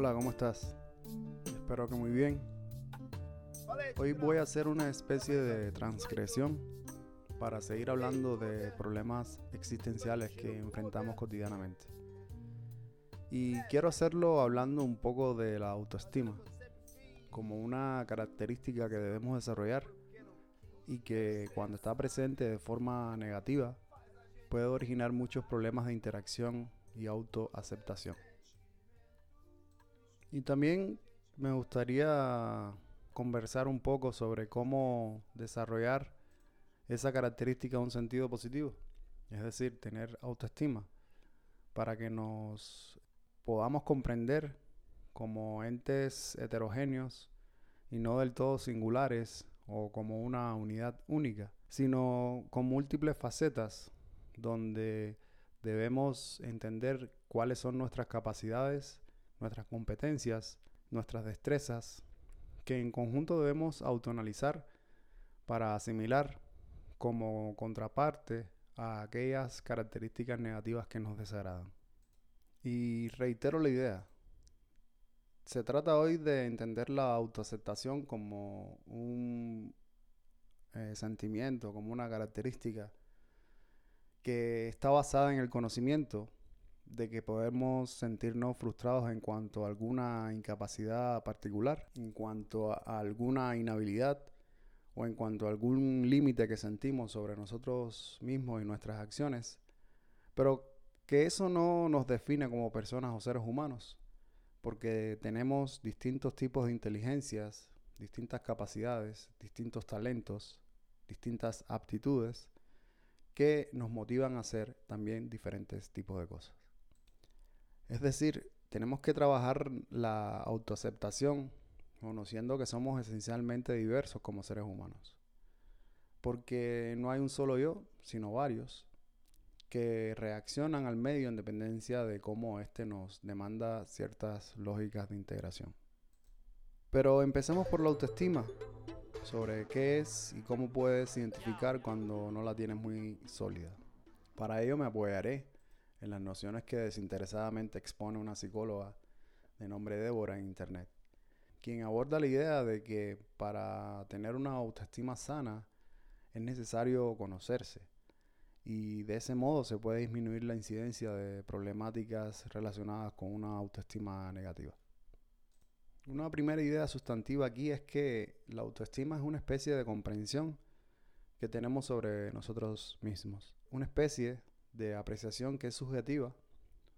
Hola, ¿cómo estás? Espero que muy bien. Hoy voy a hacer una especie de transgresión para seguir hablando de problemas existenciales que enfrentamos cotidianamente. Y quiero hacerlo hablando un poco de la autoestima, como una característica que debemos desarrollar y que cuando está presente de forma negativa puede originar muchos problemas de interacción y autoaceptación. Y también me gustaría conversar un poco sobre cómo desarrollar esa característica en un sentido positivo, es decir, tener autoestima, para que nos podamos comprender como entes heterogéneos y no del todo singulares o como una unidad única, sino con múltiples facetas donde debemos entender cuáles son nuestras capacidades, nuestras competencias, nuestras destrezas, que en conjunto debemos autoanalizar para asimilar como contraparte a aquellas características negativas que nos desagradan. Y reitero la idea, se trata hoy de entender la autoaceptación como un eh, sentimiento, como una característica que está basada en el conocimiento de que podemos sentirnos frustrados en cuanto a alguna incapacidad particular, en cuanto a alguna inhabilidad o en cuanto a algún límite que sentimos sobre nosotros mismos y nuestras acciones, pero que eso no nos define como personas o seres humanos, porque tenemos distintos tipos de inteligencias, distintas capacidades, distintos talentos, distintas aptitudes que nos motivan a hacer también diferentes tipos de cosas. Es decir, tenemos que trabajar la autoaceptación, conociendo que somos esencialmente diversos como seres humanos. Porque no hay un solo yo, sino varios, que reaccionan al medio en dependencia de cómo éste nos demanda ciertas lógicas de integración. Pero empecemos por la autoestima, sobre qué es y cómo puedes identificar cuando no la tienes muy sólida. Para ello me apoyaré en las nociones que desinteresadamente expone una psicóloga de nombre Débora en Internet, quien aborda la idea de que para tener una autoestima sana es necesario conocerse y de ese modo se puede disminuir la incidencia de problemáticas relacionadas con una autoestima negativa. Una primera idea sustantiva aquí es que la autoestima es una especie de comprensión que tenemos sobre nosotros mismos, una especie de apreciación que es subjetiva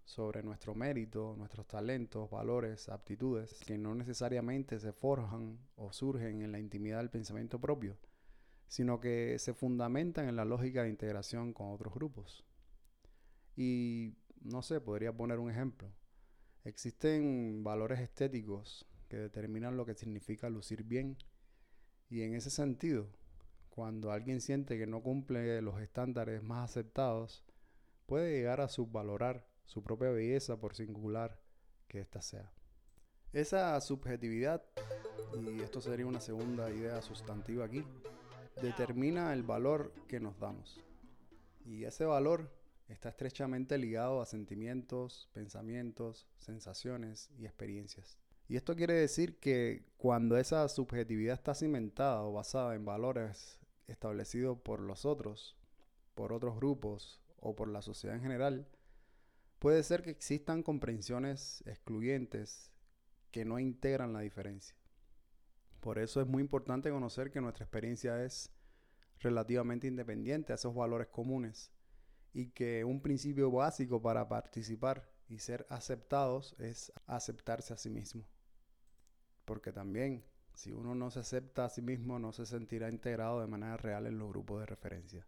sobre nuestro mérito, nuestros talentos, valores, aptitudes, que no necesariamente se forjan o surgen en la intimidad del pensamiento propio, sino que se fundamentan en la lógica de integración con otros grupos. Y no sé, podría poner un ejemplo. Existen valores estéticos que determinan lo que significa lucir bien y en ese sentido, cuando alguien siente que no cumple los estándares más aceptados, puede llegar a subvalorar su propia belleza por singular que ésta sea. Esa subjetividad, y esto sería una segunda idea sustantiva aquí, determina el valor que nos damos. Y ese valor está estrechamente ligado a sentimientos, pensamientos, sensaciones y experiencias. Y esto quiere decir que cuando esa subjetividad está cimentada o basada en valores establecidos por los otros, por otros grupos o por la sociedad en general, puede ser que existan comprensiones excluyentes que no integran la diferencia. Por eso es muy importante conocer que nuestra experiencia es relativamente independiente a esos valores comunes y que un principio básico para participar y ser aceptados es aceptarse a sí mismo. Porque también, si uno no se acepta a sí mismo, no se sentirá integrado de manera real en los grupos de referencia.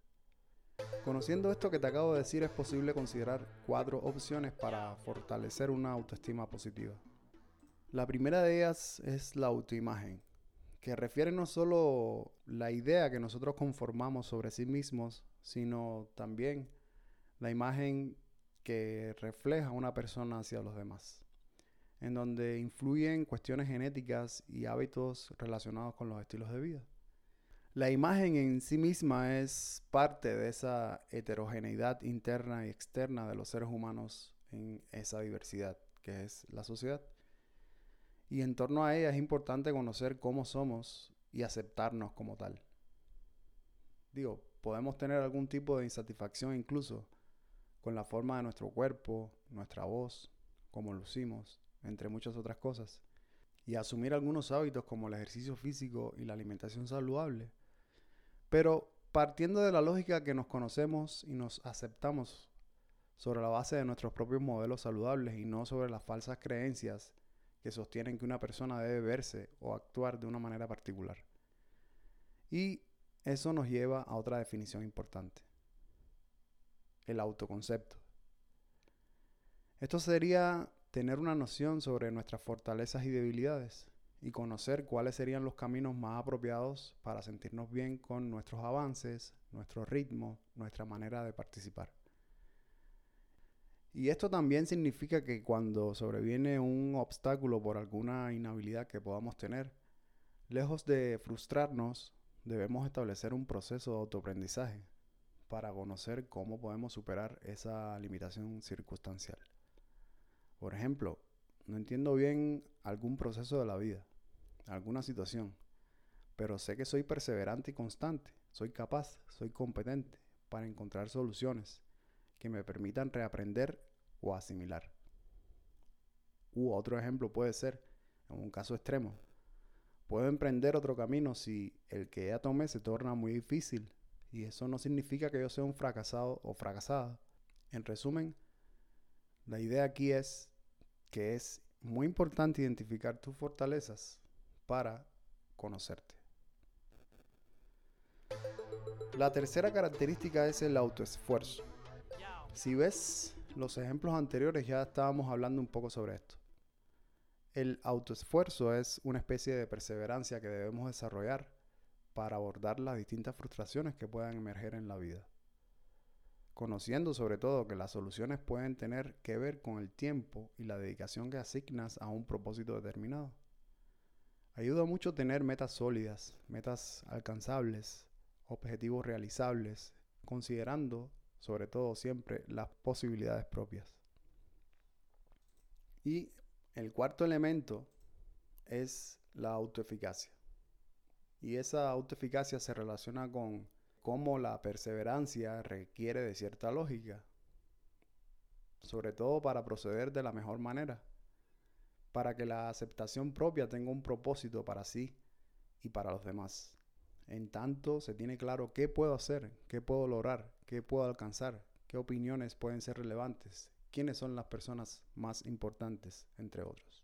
Conociendo esto que te acabo de decir, es posible considerar cuatro opciones para fortalecer una autoestima positiva. La primera de ellas es la autoimagen, que refiere no solo la idea que nosotros conformamos sobre sí mismos, sino también la imagen que refleja una persona hacia los demás, en donde influyen cuestiones genéticas y hábitos relacionados con los estilos de vida. La imagen en sí misma es parte de esa heterogeneidad interna y externa de los seres humanos en esa diversidad que es la sociedad. Y en torno a ella es importante conocer cómo somos y aceptarnos como tal. Digo, podemos tener algún tipo de insatisfacción incluso con la forma de nuestro cuerpo, nuestra voz, cómo lucimos, entre muchas otras cosas. Y asumir algunos hábitos como el ejercicio físico y la alimentación saludable. Pero partiendo de la lógica que nos conocemos y nos aceptamos sobre la base de nuestros propios modelos saludables y no sobre las falsas creencias que sostienen que una persona debe verse o actuar de una manera particular. Y eso nos lleva a otra definición importante, el autoconcepto. Esto sería tener una noción sobre nuestras fortalezas y debilidades y conocer cuáles serían los caminos más apropiados para sentirnos bien con nuestros avances, nuestro ritmo, nuestra manera de participar. Y esto también significa que cuando sobreviene un obstáculo por alguna inhabilidad que podamos tener, lejos de frustrarnos, debemos establecer un proceso de autoaprendizaje para conocer cómo podemos superar esa limitación circunstancial. Por ejemplo, no entiendo bien algún proceso de la vida, alguna situación, pero sé que soy perseverante y constante, soy capaz, soy competente para encontrar soluciones que me permitan reaprender o asimilar. U otro ejemplo puede ser, en un caso extremo, puedo emprender otro camino si el que ya tomé se torna muy difícil y eso no significa que yo sea un fracasado o fracasada. En resumen, la idea aquí es que es muy importante identificar tus fortalezas para conocerte. La tercera característica es el autoesfuerzo. Si ves los ejemplos anteriores ya estábamos hablando un poco sobre esto. El autoesfuerzo es una especie de perseverancia que debemos desarrollar para abordar las distintas frustraciones que puedan emerger en la vida. Conociendo sobre todo que las soluciones pueden tener que ver con el tiempo y la dedicación que asignas a un propósito determinado. Ayuda mucho tener metas sólidas, metas alcanzables, objetivos realizables, considerando sobre todo siempre las posibilidades propias. Y el cuarto elemento es la autoeficacia. Y esa autoeficacia se relaciona con cómo la perseverancia requiere de cierta lógica, sobre todo para proceder de la mejor manera, para que la aceptación propia tenga un propósito para sí y para los demás. En tanto se tiene claro qué puedo hacer, qué puedo lograr, qué puedo alcanzar, qué opiniones pueden ser relevantes, quiénes son las personas más importantes, entre otros.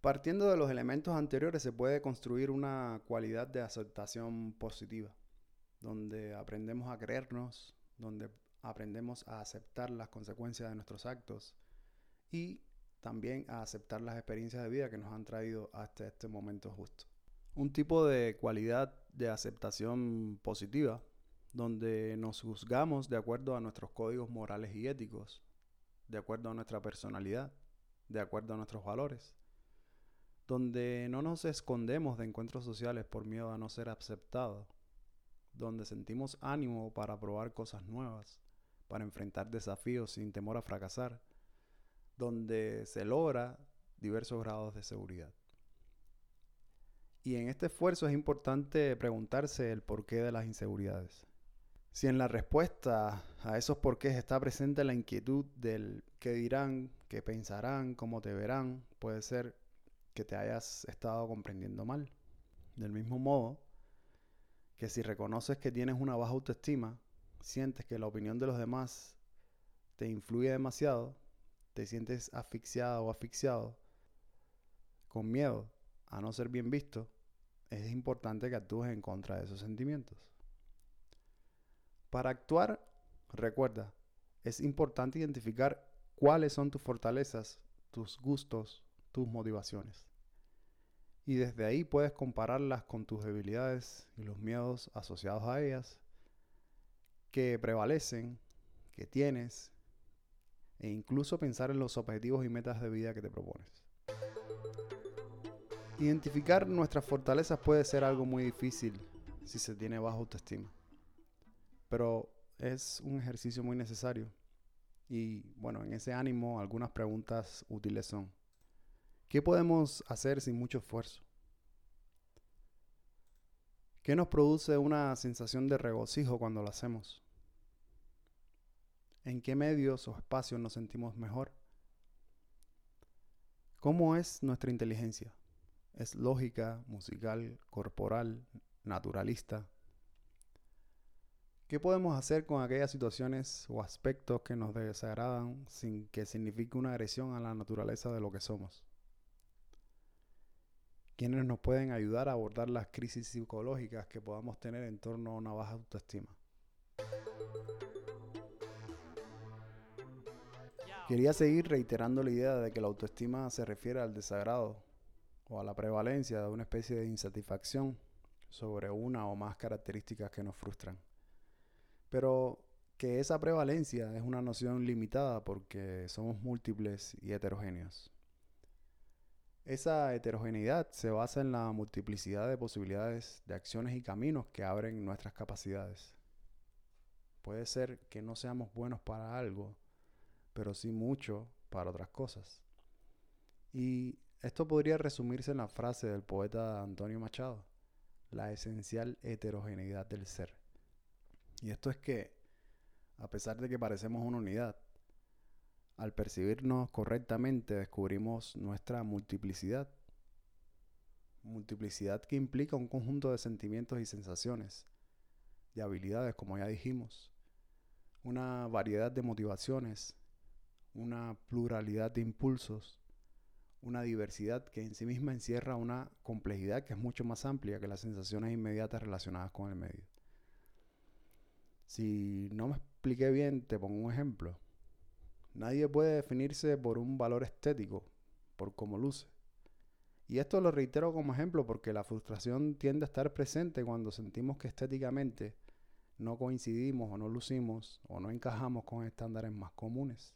Partiendo de los elementos anteriores se puede construir una cualidad de aceptación positiva, donde aprendemos a creernos, donde aprendemos a aceptar las consecuencias de nuestros actos y también a aceptar las experiencias de vida que nos han traído hasta este momento justo. Un tipo de cualidad de aceptación positiva, donde nos juzgamos de acuerdo a nuestros códigos morales y éticos, de acuerdo a nuestra personalidad, de acuerdo a nuestros valores, donde no nos escondemos de encuentros sociales por miedo a no ser aceptados, donde sentimos ánimo para probar cosas nuevas, para enfrentar desafíos sin temor a fracasar, donde se logra diversos grados de seguridad. Y en este esfuerzo es importante preguntarse el porqué de las inseguridades. Si en la respuesta a esos porqués está presente la inquietud del qué dirán, qué pensarán, cómo te verán, puede ser que te hayas estado comprendiendo mal. Del mismo modo que si reconoces que tienes una baja autoestima, sientes que la opinión de los demás te influye demasiado, te sientes asfixiada o asfixiado, con miedo a no ser bien visto, es importante que actúes en contra de esos sentimientos. Para actuar, recuerda, es importante identificar cuáles son tus fortalezas, tus gustos, tus motivaciones. Y desde ahí puedes compararlas con tus debilidades y los miedos asociados a ellas que prevalecen, que tienes, e incluso pensar en los objetivos y metas de vida que te propones. Identificar nuestras fortalezas puede ser algo muy difícil si se tiene baja autoestima. Pero es un ejercicio muy necesario. Y bueno, en ese ánimo algunas preguntas útiles son. ¿Qué podemos hacer sin mucho esfuerzo? ¿Qué nos produce una sensación de regocijo cuando lo hacemos? ¿En qué medios o espacios nos sentimos mejor? ¿Cómo es nuestra inteligencia? ¿Es lógica, musical, corporal, naturalista? ¿Qué podemos hacer con aquellas situaciones o aspectos que nos desagradan sin que signifique una agresión a la naturaleza de lo que somos? ¿Quiénes nos pueden ayudar a abordar las crisis psicológicas que podamos tener en torno a una baja autoestima? Quería seguir reiterando la idea de que la autoestima se refiere al desagrado o a la prevalencia de una especie de insatisfacción sobre una o más características que nos frustran. Pero que esa prevalencia es una noción limitada porque somos múltiples y heterogéneos. Esa heterogeneidad se basa en la multiplicidad de posibilidades de acciones y caminos que abren nuestras capacidades. Puede ser que no seamos buenos para algo, pero sí mucho para otras cosas. Y esto podría resumirse en la frase del poeta Antonio Machado, la esencial heterogeneidad del ser. Y esto es que, a pesar de que parecemos una unidad, al percibirnos correctamente descubrimos nuestra multiplicidad. Multiplicidad que implica un conjunto de sentimientos y sensaciones, de habilidades, como ya dijimos, una variedad de motivaciones, una pluralidad de impulsos, una diversidad que en sí misma encierra una complejidad que es mucho más amplia que las sensaciones inmediatas relacionadas con el medio. Si no me expliqué bien, te pongo un ejemplo. Nadie puede definirse por un valor estético, por cómo luce. Y esto lo reitero como ejemplo porque la frustración tiende a estar presente cuando sentimos que estéticamente no coincidimos o no lucimos o no encajamos con estándares más comunes.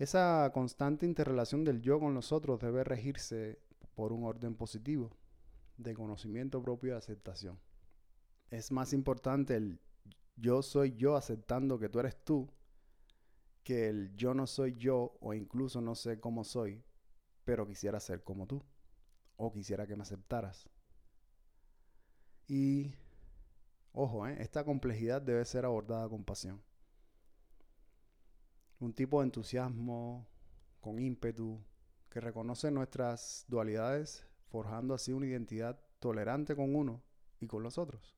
Esa constante interrelación del yo con los otros debe regirse por un orden positivo de conocimiento propio y aceptación. Es más importante el yo soy yo aceptando que tú eres tú que el yo no soy yo o incluso no sé cómo soy, pero quisiera ser como tú o quisiera que me aceptaras. Y, ojo, ¿eh? esta complejidad debe ser abordada con pasión. Un tipo de entusiasmo, con ímpetu, que reconoce nuestras dualidades, forjando así una identidad tolerante con uno y con los otros.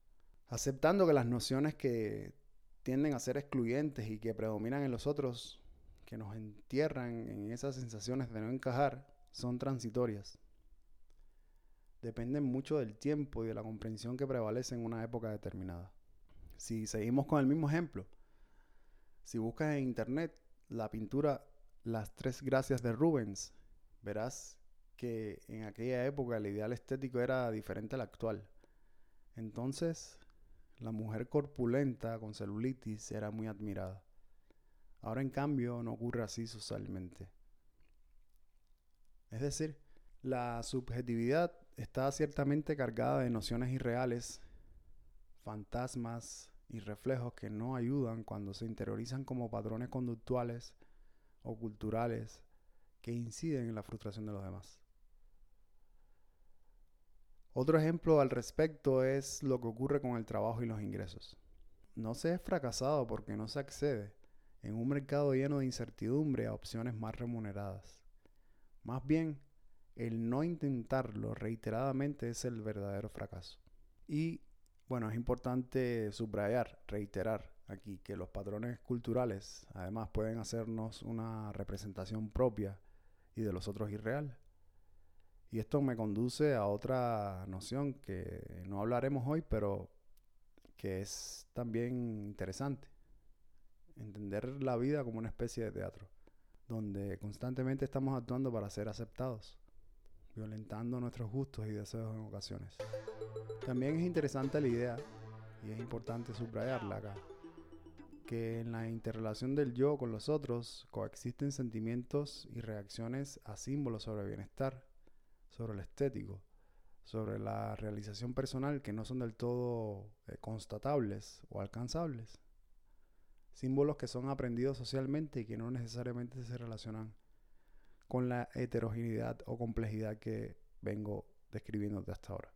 Aceptando que las nociones que tienden a ser excluyentes y que predominan en los otros, que nos entierran en esas sensaciones de no encajar, son transitorias. Dependen mucho del tiempo y de la comprensión que prevalece en una época determinada. Si seguimos con el mismo ejemplo, si buscas en internet la pintura Las Tres Gracias de Rubens, verás que en aquella época el ideal estético era diferente al actual. Entonces, la mujer corpulenta con celulitis era muy admirada. Ahora en cambio no ocurre así socialmente. Es decir, la subjetividad está ciertamente cargada de nociones irreales, fantasmas y reflejos que no ayudan cuando se interiorizan como patrones conductuales o culturales que inciden en la frustración de los demás. Otro ejemplo al respecto es lo que ocurre con el trabajo y los ingresos. No se es fracasado porque no se accede en un mercado lleno de incertidumbre a opciones más remuneradas. Más bien, el no intentarlo reiteradamente es el verdadero fracaso. Y bueno, es importante subrayar, reiterar aquí que los patrones culturales además pueden hacernos una representación propia y de los otros irreal. Y esto me conduce a otra noción que no hablaremos hoy, pero que es también interesante. Entender la vida como una especie de teatro, donde constantemente estamos actuando para ser aceptados, violentando nuestros gustos y deseos en ocasiones. También es interesante la idea, y es importante subrayarla acá, que en la interrelación del yo con los otros coexisten sentimientos y reacciones a símbolos sobre bienestar sobre lo estético, sobre la realización personal que no son del todo eh, constatables o alcanzables. Símbolos que son aprendidos socialmente y que no necesariamente se relacionan con la heterogeneidad o complejidad que vengo describiendo hasta ahora.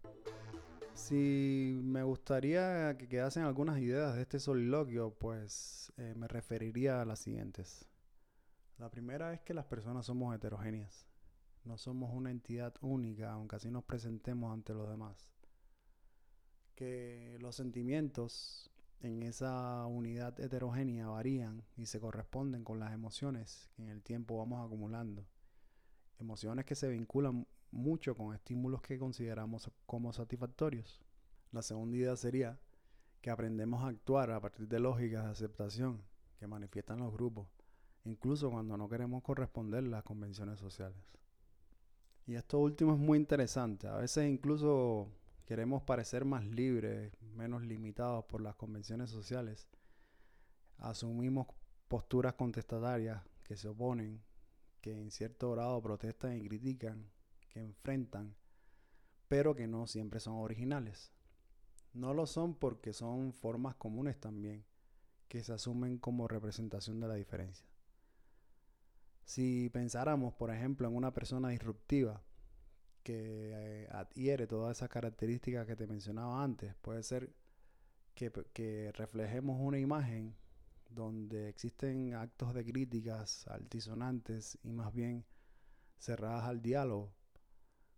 Si me gustaría que quedasen algunas ideas de este soliloquio, pues eh, me referiría a las siguientes. La primera es que las personas somos heterogéneas. No somos una entidad única, aunque así nos presentemos ante los demás. Que los sentimientos en esa unidad heterogénea varían y se corresponden con las emociones que en el tiempo vamos acumulando. Emociones que se vinculan mucho con estímulos que consideramos como satisfactorios. La segunda idea sería que aprendemos a actuar a partir de lógicas de aceptación que manifiestan los grupos, incluso cuando no queremos corresponder las convenciones sociales. Y esto último es muy interesante. A veces incluso queremos parecer más libres, menos limitados por las convenciones sociales. Asumimos posturas contestatarias que se oponen, que en cierto grado protestan y critican, que enfrentan, pero que no siempre son originales. No lo son porque son formas comunes también, que se asumen como representación de la diferencia. Si pensáramos, por ejemplo, en una persona disruptiva que eh, adhiere todas esas características que te mencionaba antes, puede ser que, que reflejemos una imagen donde existen actos de críticas altisonantes y más bien cerradas al diálogo,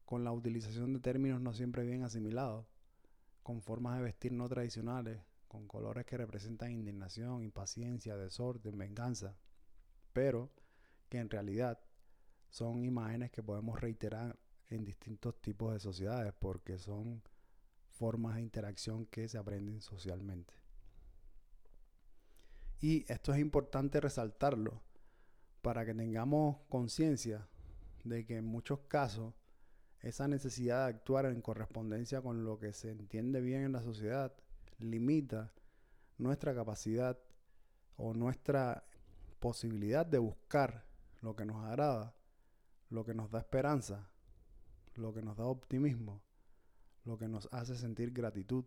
con la utilización de términos no siempre bien asimilados, con formas de vestir no tradicionales, con colores que representan indignación, impaciencia, desorden, venganza, pero que en realidad son imágenes que podemos reiterar en distintos tipos de sociedades porque son formas de interacción que se aprenden socialmente. Y esto es importante resaltarlo para que tengamos conciencia de que en muchos casos esa necesidad de actuar en correspondencia con lo que se entiende bien en la sociedad limita nuestra capacidad o nuestra posibilidad de buscar lo que nos agrada, lo que nos da esperanza, lo que nos da optimismo, lo que nos hace sentir gratitud,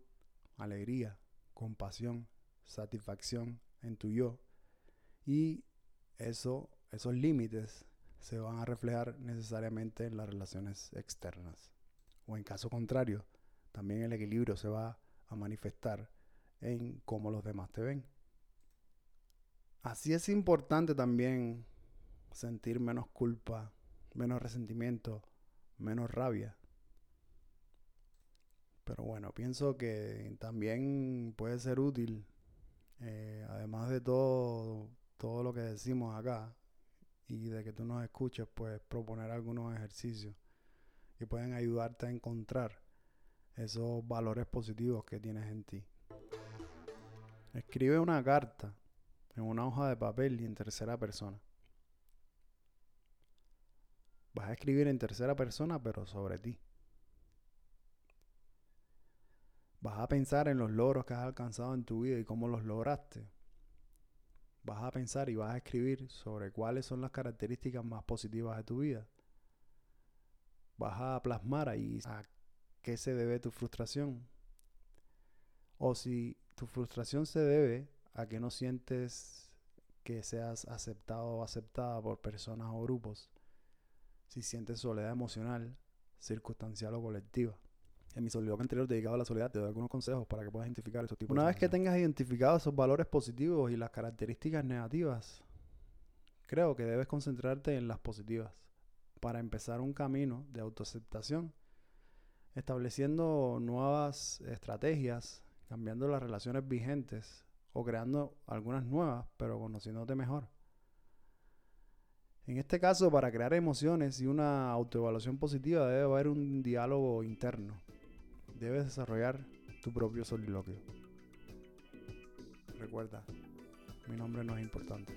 alegría, compasión, satisfacción en tu yo. Y eso, esos límites se van a reflejar necesariamente en las relaciones externas. O en caso contrario, también el equilibrio se va a manifestar en cómo los demás te ven. Así es importante también sentir menos culpa, menos resentimiento, menos rabia. Pero bueno, pienso que también puede ser útil, eh, además de todo, todo lo que decimos acá, y de que tú nos escuches, pues proponer algunos ejercicios que pueden ayudarte a encontrar esos valores positivos que tienes en ti. Escribe una carta en una hoja de papel y en tercera persona. Vas a escribir en tercera persona, pero sobre ti. Vas a pensar en los logros que has alcanzado en tu vida y cómo los lograste vas a pensar y vas a escribir sobre cuáles son las características más positivas de tu vida. Vas a plasmar ahí a qué se debe tu frustración. O si tu frustración se debe a que no sientes que seas aceptado o aceptada por personas o grupos. Si sientes soledad emocional, circunstancial o colectiva. En mi soliloquio anterior dedicado a la soledad te doy algunos consejos para que puedas identificar esos tipos Una vez que tengas identificados esos valores positivos y las características negativas, creo que debes concentrarte en las positivas para empezar un camino de autoaceptación, estableciendo nuevas estrategias, cambiando las relaciones vigentes o creando algunas nuevas, pero conociéndote mejor. En este caso, para crear emociones y una autoevaluación positiva debe haber un diálogo interno debes desarrollar tu propio soliloquio. Recuerda, mi nombre no es importante.